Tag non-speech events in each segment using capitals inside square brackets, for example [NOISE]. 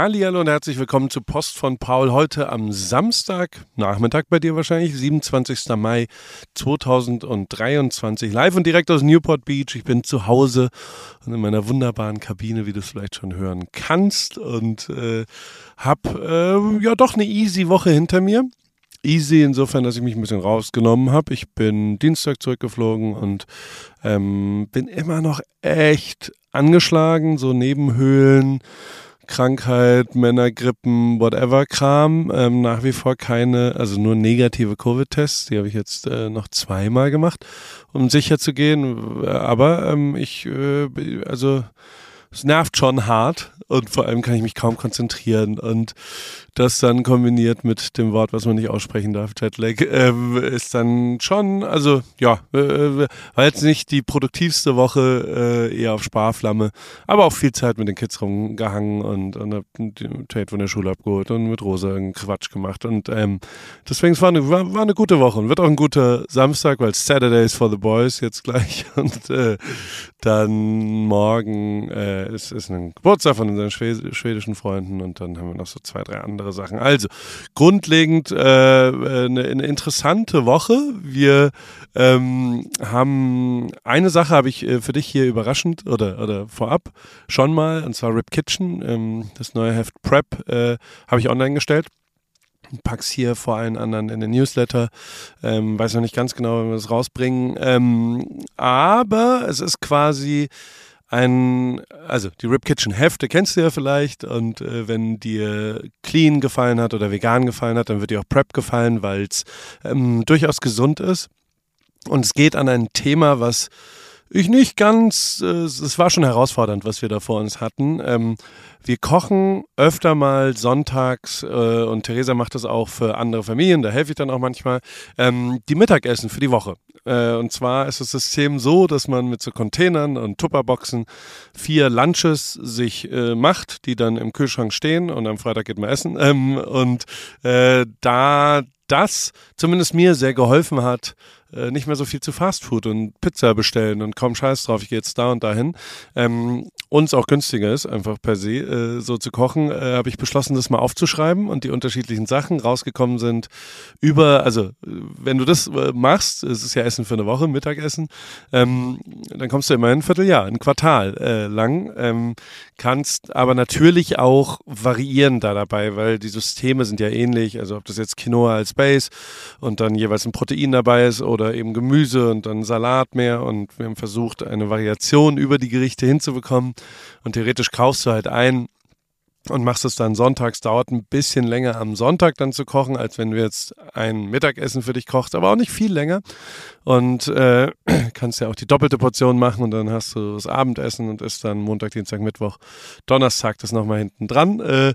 Hallihallo und herzlich willkommen zu Post von Paul. Heute am Samstag, Nachmittag bei dir wahrscheinlich, 27. Mai 2023. Live und direkt aus Newport Beach. Ich bin zu Hause und in meiner wunderbaren Kabine, wie du es vielleicht schon hören kannst. Und äh, habe äh, ja doch eine easy Woche hinter mir easy insofern, dass ich mich ein bisschen rausgenommen habe. Ich bin Dienstag zurückgeflogen und ähm, bin immer noch echt angeschlagen, so Nebenhöhlen, Krankheit, Männergrippen, whatever Kram. Ähm, nach wie vor keine, also nur negative Covid-Tests. Die habe ich jetzt äh, noch zweimal gemacht, um sicher zu gehen. Aber ähm, ich, äh, also es nervt schon hart und vor allem kann ich mich kaum konzentrieren und das dann kombiniert mit dem Wort, was man nicht aussprechen darf, Jetlag, äh, ist dann schon, also ja, äh, war jetzt nicht die produktivste Woche, äh, eher auf Sparflamme, aber auch viel Zeit mit den Kids rumgehangen und, und hab Tate von der Schule abgeholt und mit Rosa einen Quatsch gemacht und ähm, deswegen es war eine, war, war eine gute Woche und wird auch ein guter Samstag, weil Saturdays for the Boys jetzt gleich [LAUGHS] und äh, dann morgen äh, ist, ist ein Geburtstag von unseren schwedischen Freunden und dann haben wir noch so zwei, drei andere andere Sachen. Also, grundlegend äh, eine, eine, interessante Woche. Wir ähm, haben eine Sache habe ich äh, für dich hier überraschend oder, oder vorab schon mal, und zwar Rip Kitchen, ähm, das neue Heft Prep, äh, habe ich online gestellt pack's hier vor allen anderen in den Newsletter. Ähm, weiß noch nicht ganz genau, wenn wir das rausbringen. Ähm, aber es ist quasi ein, also die Rip Kitchen Hefte kennst du ja vielleicht und äh, wenn dir Clean gefallen hat oder vegan gefallen hat, dann wird dir auch Prep gefallen, weil es ähm, durchaus gesund ist. Und es geht an ein Thema, was ich nicht ganz, es war schon herausfordernd, was wir da vor uns hatten. Ähm, wir kochen öfter mal sonntags äh, und Theresa macht das auch für andere Familien, da helfe ich dann auch manchmal, ähm, die Mittagessen für die Woche. Äh, und zwar ist das System so, dass man mit so Containern und Tupperboxen vier Lunches sich äh, macht, die dann im Kühlschrank stehen und am Freitag geht man essen. Ähm, und da das zumindest mir sehr geholfen hat, äh, nicht mehr so viel zu Fastfood und Pizza bestellen und kaum Scheiß drauf, ich gehe jetzt da und dahin. Ähm, uns auch günstiger ist, einfach per se äh, so zu kochen, äh, habe ich beschlossen, das mal aufzuschreiben und die unterschiedlichen Sachen rausgekommen sind über, also wenn du das äh, machst, es ist ja Essen für eine Woche, Mittagessen, ähm, dann kommst du immerhin ein Vierteljahr, ein Quartal äh, lang, ähm, kannst aber natürlich auch variieren da dabei, weil die Systeme sind ja ähnlich, also ob das jetzt Quinoa als Base und dann jeweils ein Protein dabei ist oder eben Gemüse und dann Salat mehr. Und wir haben versucht, eine Variation über die Gerichte hinzubekommen. Und theoretisch kaufst du halt ein und machst es dann sonntags. Dauert ein bisschen länger am Sonntag dann zu kochen, als wenn du jetzt ein Mittagessen für dich kochst, aber auch nicht viel länger. Und äh, [CLEARS THROAT] kannst ja auch die doppelte Portion machen und dann hast du das Abendessen und isst dann Montag, Dienstag, Mittwoch, Donnerstag das nochmal hinten dran. Äh,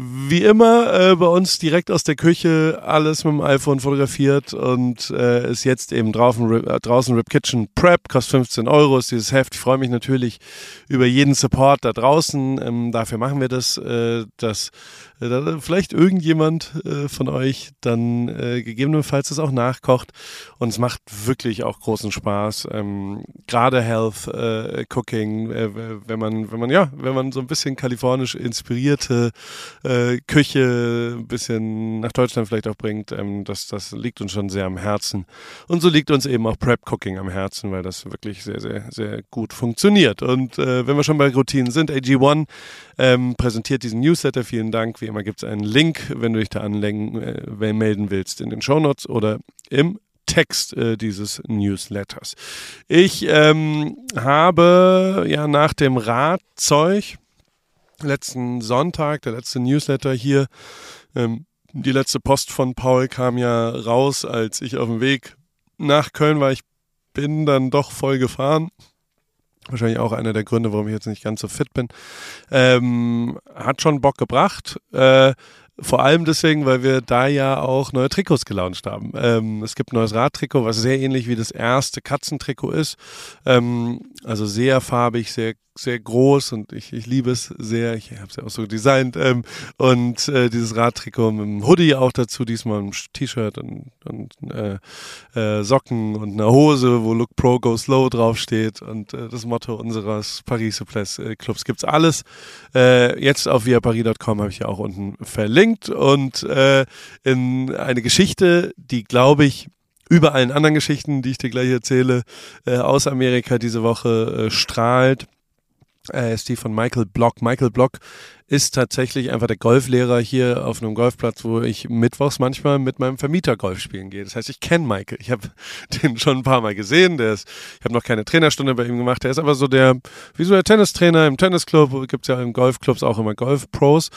wie immer äh, bei uns direkt aus der Küche alles mit dem iPhone fotografiert und äh, ist jetzt eben draußen, äh, draußen Rip Kitchen Prep, kostet 15 Euro, ist dieses Heft. Ich freue mich natürlich über jeden Support da draußen. Ähm, dafür machen wir das, äh, dass äh, vielleicht irgendjemand äh, von euch dann gegebenenfalls das auch nachkocht. Und es macht wirklich auch großen Spaß. Ähm, Gerade Health äh, Cooking, äh, wenn man, wenn man, ja, wenn man so ein bisschen kalifornisch inspirierte äh, Küche ein bisschen nach Deutschland vielleicht auch bringt, ähm, das, das liegt uns schon sehr am Herzen. Und so liegt uns eben auch Prep Cooking am Herzen, weil das wirklich sehr, sehr, sehr gut funktioniert. Und wenn wir schon bei Routinen sind, AG1 ähm, präsentiert diesen Newsletter. Vielen Dank. Wie immer gibt es einen Link, wenn du dich da anmelden äh, willst, in den Shownotes oder im Text äh, dieses Newsletters. Ich ähm, habe ja nach dem Radzeug letzten Sonntag, der letzte Newsletter hier, ähm, die letzte Post von Paul kam ja raus, als ich auf dem Weg nach Köln war. Ich bin dann doch voll gefahren Wahrscheinlich auch einer der Gründe, warum ich jetzt nicht ganz so fit bin. Ähm, hat schon Bock gebracht. Äh, vor allem deswegen, weil wir da ja auch neue Trikots gelauncht haben. Ähm, es gibt ein neues Radtrikot, was sehr ähnlich wie das erste Katzentrikot ist. Ähm, also sehr farbig, sehr sehr groß und ich, ich liebe es sehr. Ich habe es ja auch so designt. Ähm, und äh, dieses Radtrikot mit einem Hoodie auch dazu, diesmal ein T-Shirt und, und äh, äh, Socken und eine Hose, wo Look Pro Go Slow draufsteht und äh, das Motto unseres Paris Souplesse äh, Clubs gibt's alles. Äh, jetzt auf viaparis.com habe ich ja auch unten verlinkt und äh, in eine Geschichte, die glaube ich über allen anderen Geschichten, die ich dir gleich erzähle, äh, aus Amerika diese Woche äh, strahlt, äh, ist die von Michael Block. Michael Block ist tatsächlich einfach der Golflehrer hier auf einem Golfplatz, wo ich mittwochs manchmal mit meinem Vermieter Golf spielen gehe. Das heißt, ich kenne Michael. Ich habe [LAUGHS] den schon ein paar Mal gesehen. Der ist, ich habe noch keine Trainerstunde bei ihm gemacht. Der ist aber so der, wie so Tennistrainer im Tennisclub. Gibt es ja im Golfclubs auch immer Golfpros.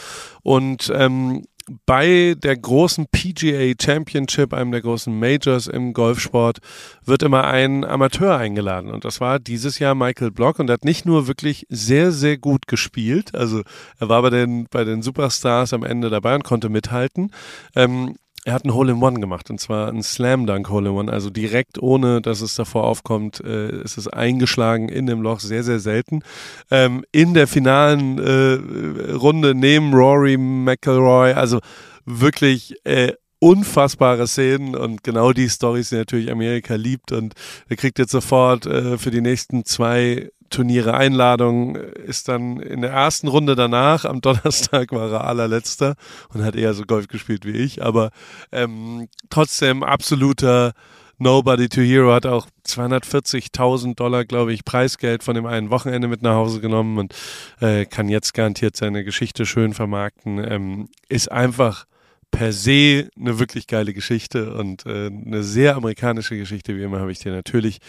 Und ähm, bei der großen PGA Championship, einem der großen Majors im Golfsport, wird immer ein Amateur eingeladen. Und das war dieses Jahr Michael Block und hat nicht nur wirklich sehr, sehr gut gespielt, also er war bei den, bei den Superstars am Ende dabei und konnte mithalten. Ähm, er hat ein Hole-in-One gemacht und zwar ein Slam-Dunk-Hole-in-One, also direkt ohne, dass es davor aufkommt, äh, ist es eingeschlagen in dem Loch, sehr, sehr selten. Ähm, in der finalen äh, Runde neben Rory McIlroy, also wirklich äh, unfassbare Szenen und genau die Stories, die natürlich Amerika liebt und er kriegt jetzt sofort äh, für die nächsten zwei Turniere Einladung, ist dann in der ersten Runde danach, am [LAUGHS] Donnerstag war er allerletzter und hat eher so Golf gespielt wie ich, aber ähm, trotzdem absoluter Nobody to Hero hat auch 240.000 Dollar, glaube ich, Preisgeld von dem einen Wochenende mit nach Hause genommen und äh, kann jetzt garantiert seine Geschichte schön vermarkten. Ähm, ist einfach per se eine wirklich geile Geschichte und äh, eine sehr amerikanische Geschichte. Wie immer habe ich dir natürlich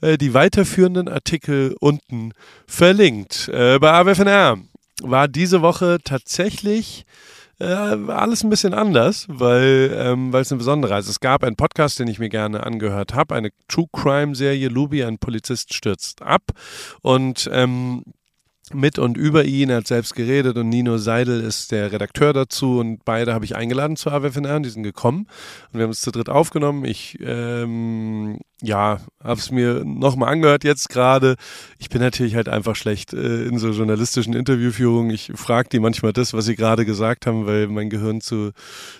äh, die weiterführenden Artikel unten verlinkt. Äh, bei AWFNR war diese Woche tatsächlich äh, alles ein bisschen anders, weil ähm, es eine besondere ist. Es gab einen Podcast, den ich mir gerne angehört habe, eine True Crime Serie. Luby, ein Polizist stürzt ab und ähm, mit und über ihn, er hat selbst geredet und Nino Seidel ist der Redakteur dazu und beide habe ich eingeladen zu AWFNR und die sind gekommen und wir haben es zu dritt aufgenommen. Ich ähm, ja, habe es mir nochmal angehört jetzt gerade. Ich bin natürlich halt einfach schlecht äh, in so journalistischen Interviewführungen. Ich frage die manchmal das, was sie gerade gesagt haben, weil mein Gehirn zu,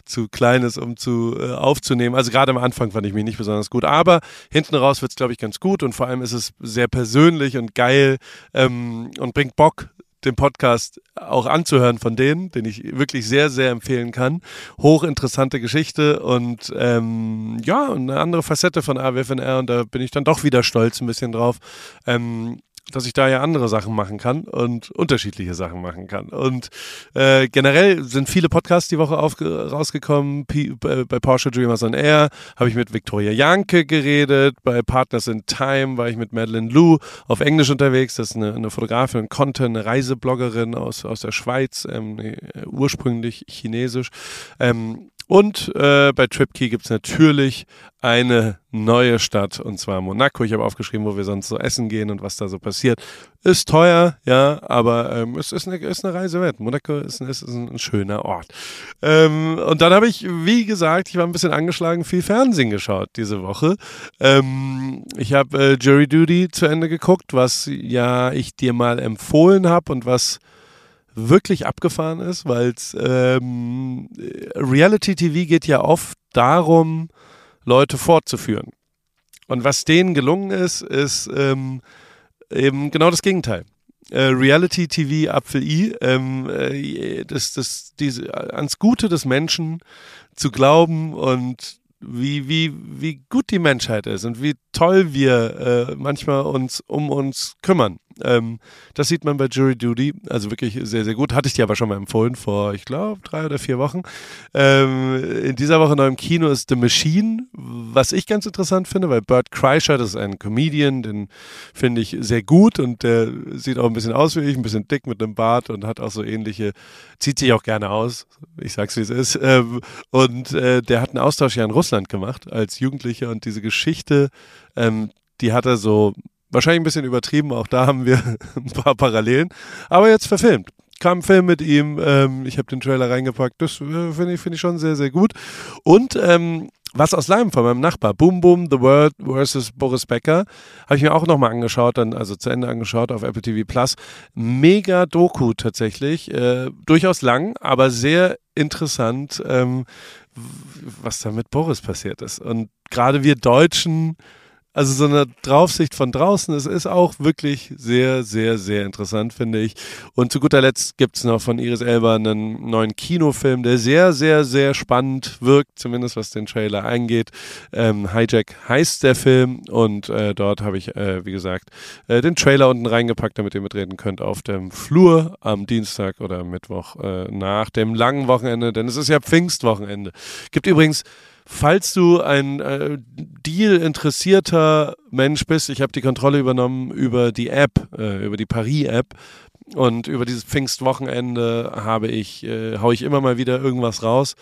zu klein ist, um zu äh, aufzunehmen. Also gerade am Anfang fand ich mich nicht besonders gut. Aber hinten raus wird es, glaube ich, ganz gut und vor allem ist es sehr persönlich und geil ähm, und bringt Bock, den Podcast auch anzuhören von denen, den ich wirklich sehr, sehr empfehlen kann. Hochinteressante Geschichte und ähm, ja, eine andere Facette von AWFNR und da bin ich dann doch wieder stolz ein bisschen drauf. Ähm, dass ich da ja andere Sachen machen kann und unterschiedliche Sachen machen kann. Und äh, generell sind viele Podcasts die Woche rausgekommen. P bei Porsche Dreamers on Air habe ich mit Victoria Janke geredet. Bei Partners in Time war ich mit Madeline Lou auf Englisch unterwegs. Das ist eine, eine Fotografin Content, eine Reisebloggerin aus, aus der Schweiz, ähm, ursprünglich chinesisch. Ähm, und äh, bei TripKey gibt es natürlich eine neue Stadt und zwar Monaco. Ich habe aufgeschrieben, wo wir sonst so essen gehen und was da so passiert. Ist teuer, ja, aber ähm, es ist eine, ist eine Reise wert. Monaco ist, ist, ist ein schöner Ort. Ähm, und dann habe ich, wie gesagt, ich war ein bisschen angeschlagen, viel Fernsehen geschaut diese Woche. Ähm, ich habe äh, Jury Duty zu Ende geguckt, was ja ich dir mal empfohlen habe und was wirklich abgefahren ist, weil ähm, Reality TV geht ja oft darum, Leute fortzuführen. Und was denen gelungen ist, ist ähm, eben genau das Gegenteil. Äh, Reality TV Apfel I, ähm, äh, das, das, diese, ans Gute des Menschen zu glauben und wie, wie, wie gut die Menschheit ist und wie toll wir äh, manchmal uns um uns kümmern. Ähm, das sieht man bei Jury Duty, also wirklich sehr, sehr gut. Hatte ich dir aber schon mal empfohlen vor, ich glaube, drei oder vier Wochen. Ähm, in dieser Woche neu im Kino ist The Machine, was ich ganz interessant finde, weil Bert Kreischer, das ist ein Comedian, den finde ich sehr gut und der sieht auch ein bisschen aus wie ich, ein bisschen dick mit einem Bart und hat auch so ähnliche, zieht sich auch gerne aus, ich sag's wie es ist. Ähm, und äh, der hat einen Austausch ja in Russland gemacht als Jugendlicher und diese Geschichte, ähm, die hat er so Wahrscheinlich ein bisschen übertrieben, auch da haben wir [LAUGHS] ein paar Parallelen. Aber jetzt verfilmt. Kam ein Film mit ihm, ähm, ich habe den Trailer reingepackt, das äh, finde ich, find ich schon sehr, sehr gut. Und ähm, was aus Leim von meinem Nachbar, Boom Boom, The World versus Boris Becker, habe ich mir auch nochmal angeschaut, dann also zu Ende angeschaut auf Apple TV Plus. Mega Doku tatsächlich, äh, durchaus lang, aber sehr interessant, ähm, was da mit Boris passiert ist. Und gerade wir Deutschen also so eine Draufsicht von draußen, es ist auch wirklich sehr, sehr, sehr interessant, finde ich. Und zu guter Letzt gibt es noch von Iris Elba einen neuen Kinofilm, der sehr, sehr, sehr spannend wirkt, zumindest was den Trailer angeht. Ähm, Hijack heißt der Film und äh, dort habe ich, äh, wie gesagt, äh, den Trailer unten reingepackt, damit ihr mitreden könnt auf dem Flur am Dienstag oder Mittwoch äh, nach dem langen Wochenende, denn es ist ja Pfingstwochenende. Gibt übrigens falls du ein äh, Deal-interessierter Mensch bist, ich habe die Kontrolle übernommen über die App, äh, über die Paris-App. Und über dieses Pfingstwochenende habe ich, äh, hau ich immer mal wieder irgendwas raus.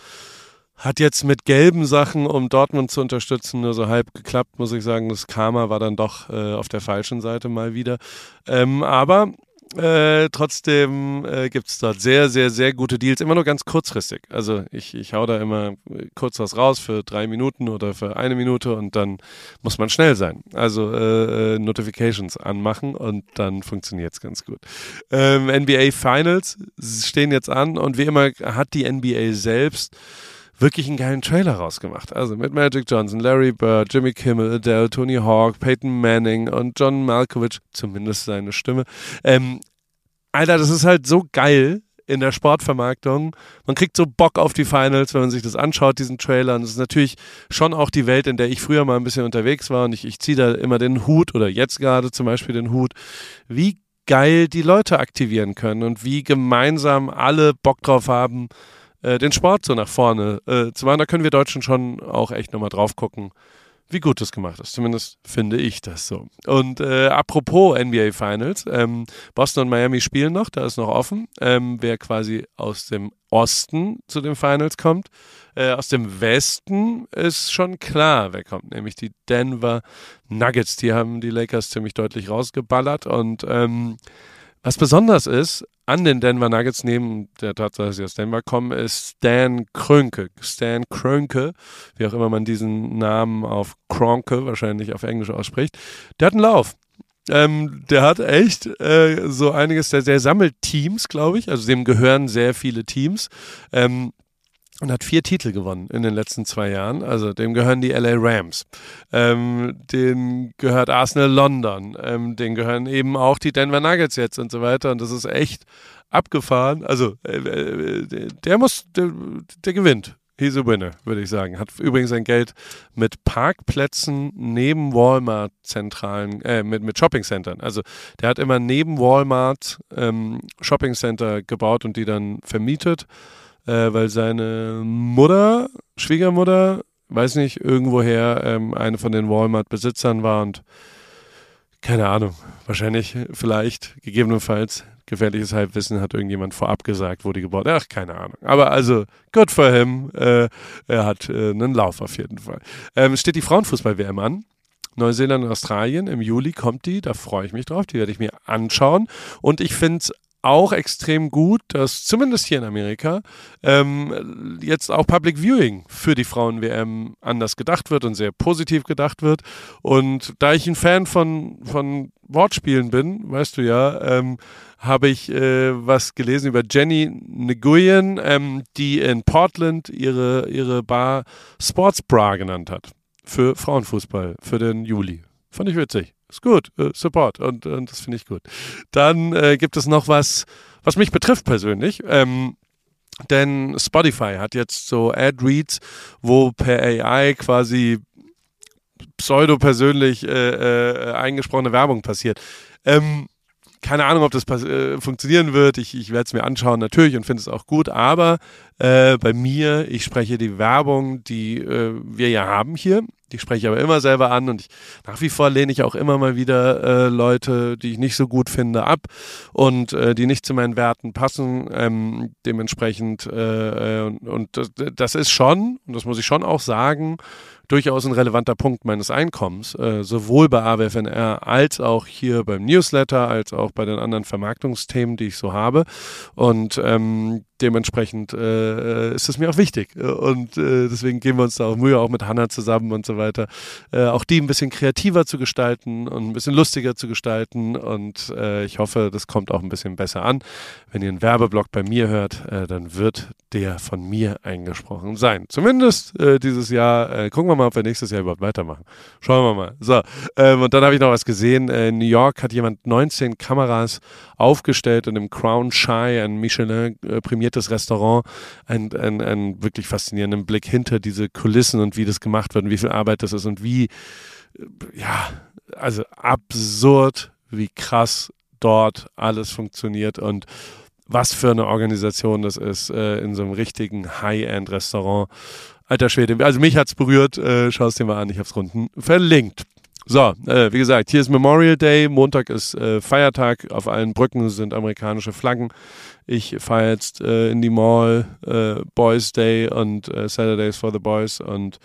Hat jetzt mit gelben Sachen, um Dortmund zu unterstützen, nur so halb geklappt, muss ich sagen. Das Karma war dann doch äh, auf der falschen Seite mal wieder. Ähm, aber äh, trotzdem äh, gibt es dort sehr, sehr, sehr gute Deals, immer nur ganz kurzfristig. Also ich, ich hau da immer äh, kurz was raus für drei Minuten oder für eine Minute und dann muss man schnell sein. Also äh, äh Notifications anmachen und dann funktioniert es ganz gut. Ähm, NBA Finals stehen jetzt an und wie immer hat die NBA selbst wirklich einen geilen Trailer rausgemacht. Also mit Magic Johnson, Larry Bird, Jimmy Kimmel, Adele, Tony Hawk, Peyton Manning und John Malkovich, zumindest seine Stimme. Ähm, Alter, das ist halt so geil in der Sportvermarktung. Man kriegt so Bock auf die Finals, wenn man sich das anschaut, diesen Trailer. Und es ist natürlich schon auch die Welt, in der ich früher mal ein bisschen unterwegs war. Und ich, ich ziehe da immer den Hut oder jetzt gerade zum Beispiel den Hut. Wie geil die Leute aktivieren können und wie gemeinsam alle Bock drauf haben, äh, den Sport so nach vorne äh, zu machen. Da können wir Deutschen schon auch echt nochmal drauf gucken, wie gut das gemacht ist. Zumindest finde ich das so. Und äh, apropos NBA Finals, ähm, Boston und Miami spielen noch, da ist noch offen, ähm, wer quasi aus dem Osten zu den Finals kommt. Äh, aus dem Westen ist schon klar, wer kommt, nämlich die Denver Nuggets. Die haben die Lakers ziemlich deutlich rausgeballert und ähm, was besonders ist an den Denver Nuggets, neben der Tatsache, dass sie aus Denver kommen, ist Stan Krönke. Stan Krönke, wie auch immer man diesen Namen auf Kronke wahrscheinlich auf Englisch ausspricht, der hat einen Lauf. Ähm, der hat echt äh, so einiges, der, der sammelt Teams, glaube ich. Also dem gehören sehr viele Teams. Ähm, und hat vier Titel gewonnen in den letzten zwei Jahren. Also dem gehören die LA Rams, ähm, den gehört Arsenal London, ähm, den gehören eben auch die Denver Nuggets jetzt und so weiter. Und das ist echt abgefahren. Also äh, äh der muss, der, der gewinnt. He's a winner, würde ich sagen. Hat übrigens sein Geld mit Parkplätzen neben Walmart-Zentralen, äh, mit, mit Shopping-Centern. Also der hat immer neben Walmart ähm, Shopping-Center gebaut und die dann vermietet äh, weil seine Mutter, Schwiegermutter, weiß nicht, irgendwoher ähm, eine von den Walmart-Besitzern war und keine Ahnung, wahrscheinlich, vielleicht, gegebenenfalls, gefährliches Halbwissen hat irgendjemand vorab gesagt, wo die gebaut Ach, keine Ahnung. Aber also, good for him. Äh, er hat äh, einen Lauf auf jeden Fall. Ähm, steht die Frauenfußball-WM an. Neuseeland und Australien. Im Juli kommt die, da freue ich mich drauf. Die werde ich mir anschauen. Und ich finde es auch extrem gut, dass zumindest hier in Amerika ähm, jetzt auch Public Viewing für die Frauen-WM anders gedacht wird und sehr positiv gedacht wird. Und da ich ein Fan von, von Wortspielen bin, weißt du ja, ähm, habe ich äh, was gelesen über Jenny Nguyen, ähm, die in Portland ihre, ihre Bar Sports Bra genannt hat. Für Frauenfußball, für den Juli. Fand ich witzig. Ist gut, äh, Support und, und das finde ich gut. Dann äh, gibt es noch was, was mich betrifft persönlich. Ähm, denn Spotify hat jetzt so Ad-Reads, wo per AI quasi pseudo-persönlich äh, äh, eingesprochene Werbung passiert. Ähm, keine Ahnung, ob das äh, funktionieren wird. Ich, ich werde es mir anschauen natürlich und finde es auch gut. Aber äh, bei mir, ich spreche die Werbung, die äh, wir ja haben hier. Die spreche ich aber immer selber an und ich, nach wie vor lehne ich auch immer mal wieder äh, Leute, die ich nicht so gut finde, ab und äh, die nicht zu meinen Werten passen. Ähm, dementsprechend, äh, und, und das, das ist schon, und das muss ich schon auch sagen, durchaus ein relevanter Punkt meines Einkommens, äh, sowohl bei AWFNR als auch hier beim Newsletter, als auch bei den anderen Vermarktungsthemen, die ich so habe. Und ähm, dementsprechend äh, ist es mir auch wichtig. Und äh, deswegen geben wir uns da auch Mühe, auch mit Hanna zusammen und so weiter, äh, auch die ein bisschen kreativer zu gestalten und ein bisschen lustiger zu gestalten. Und äh, ich hoffe, das kommt auch ein bisschen besser an. Wenn ihr einen Werbeblock bei mir hört, äh, dann wird der von mir eingesprochen sein. Zumindest äh, dieses Jahr. Äh, gucken wir mal, ob wir nächstes Jahr überhaupt weitermachen. Schauen wir mal. So, ähm, und dann habe ich noch was gesehen. Äh, in New York hat jemand 19 Kameras aufgestellt in dem Crown Shy, ein Michelin prämiertes Restaurant, ein, ein, ein wirklich faszinierenden Blick hinter diese Kulissen und wie das gemacht wird und wie viel Arbeit das ist und wie, äh, ja, also absurd, wie krass dort alles funktioniert und was für eine Organisation das ist äh, in so einem richtigen High-End-Restaurant. Alter Schwede, also mich hat's berührt. Äh, Schau es dir mal an, ich hab's unten verlinkt. So, äh, wie gesagt, hier ist Memorial Day, Montag ist äh, Feiertag, auf allen Brücken sind amerikanische Flaggen. Ich fahre jetzt äh, in die Mall, äh, Boys Day und äh, Saturdays for the Boys und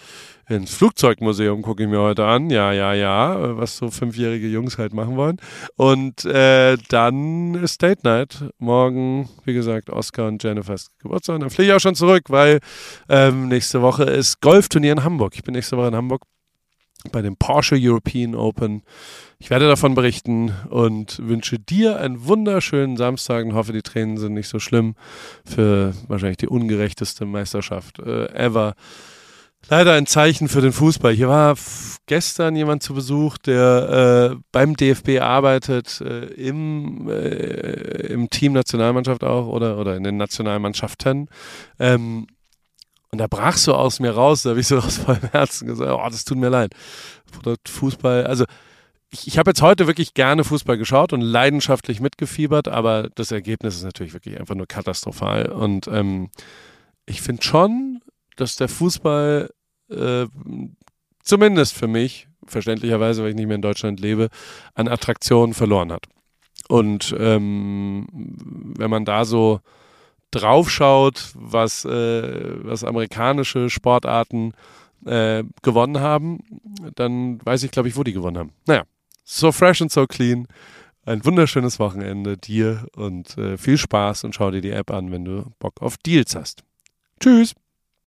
ins Flugzeugmuseum gucke ich mir heute an. Ja, ja, ja, was so fünfjährige Jungs halt machen wollen. Und äh, dann ist Date Night. Morgen, wie gesagt, Oscar und Jennifers Geburtstag. Dann fliege ich auch schon zurück, weil ähm, nächste Woche ist Golfturnier in Hamburg. Ich bin nächste Woche in Hamburg bei dem Porsche European Open. Ich werde davon berichten und wünsche dir einen wunderschönen Samstag und hoffe, die Tränen sind nicht so schlimm für wahrscheinlich die ungerechteste Meisterschaft äh, ever. Leider ein Zeichen für den Fußball. Hier war gestern jemand zu Besuch, der äh, beim DFB arbeitet, äh, im, äh, im Team Nationalmannschaft auch oder, oder in den Nationalmannschaften. Ähm, und da brach so aus mir raus, da habe ich so aus vollem Herzen gesagt, oh, das tut mir leid. Fußball, also ich, ich habe jetzt heute wirklich gerne Fußball geschaut und leidenschaftlich mitgefiebert, aber das Ergebnis ist natürlich wirklich einfach nur katastrophal. Und ähm, ich finde schon, dass der Fußball äh, zumindest für mich, verständlicherweise, weil ich nicht mehr in Deutschland lebe, an Attraktionen verloren hat. Und ähm, wenn man da so draufschaut, was, äh, was amerikanische Sportarten äh, gewonnen haben, dann weiß ich, glaube ich, wo die gewonnen haben. Naja, so fresh and so clean. Ein wunderschönes Wochenende dir und äh, viel Spaß und schau dir die App an, wenn du Bock auf Deals hast. Tschüss.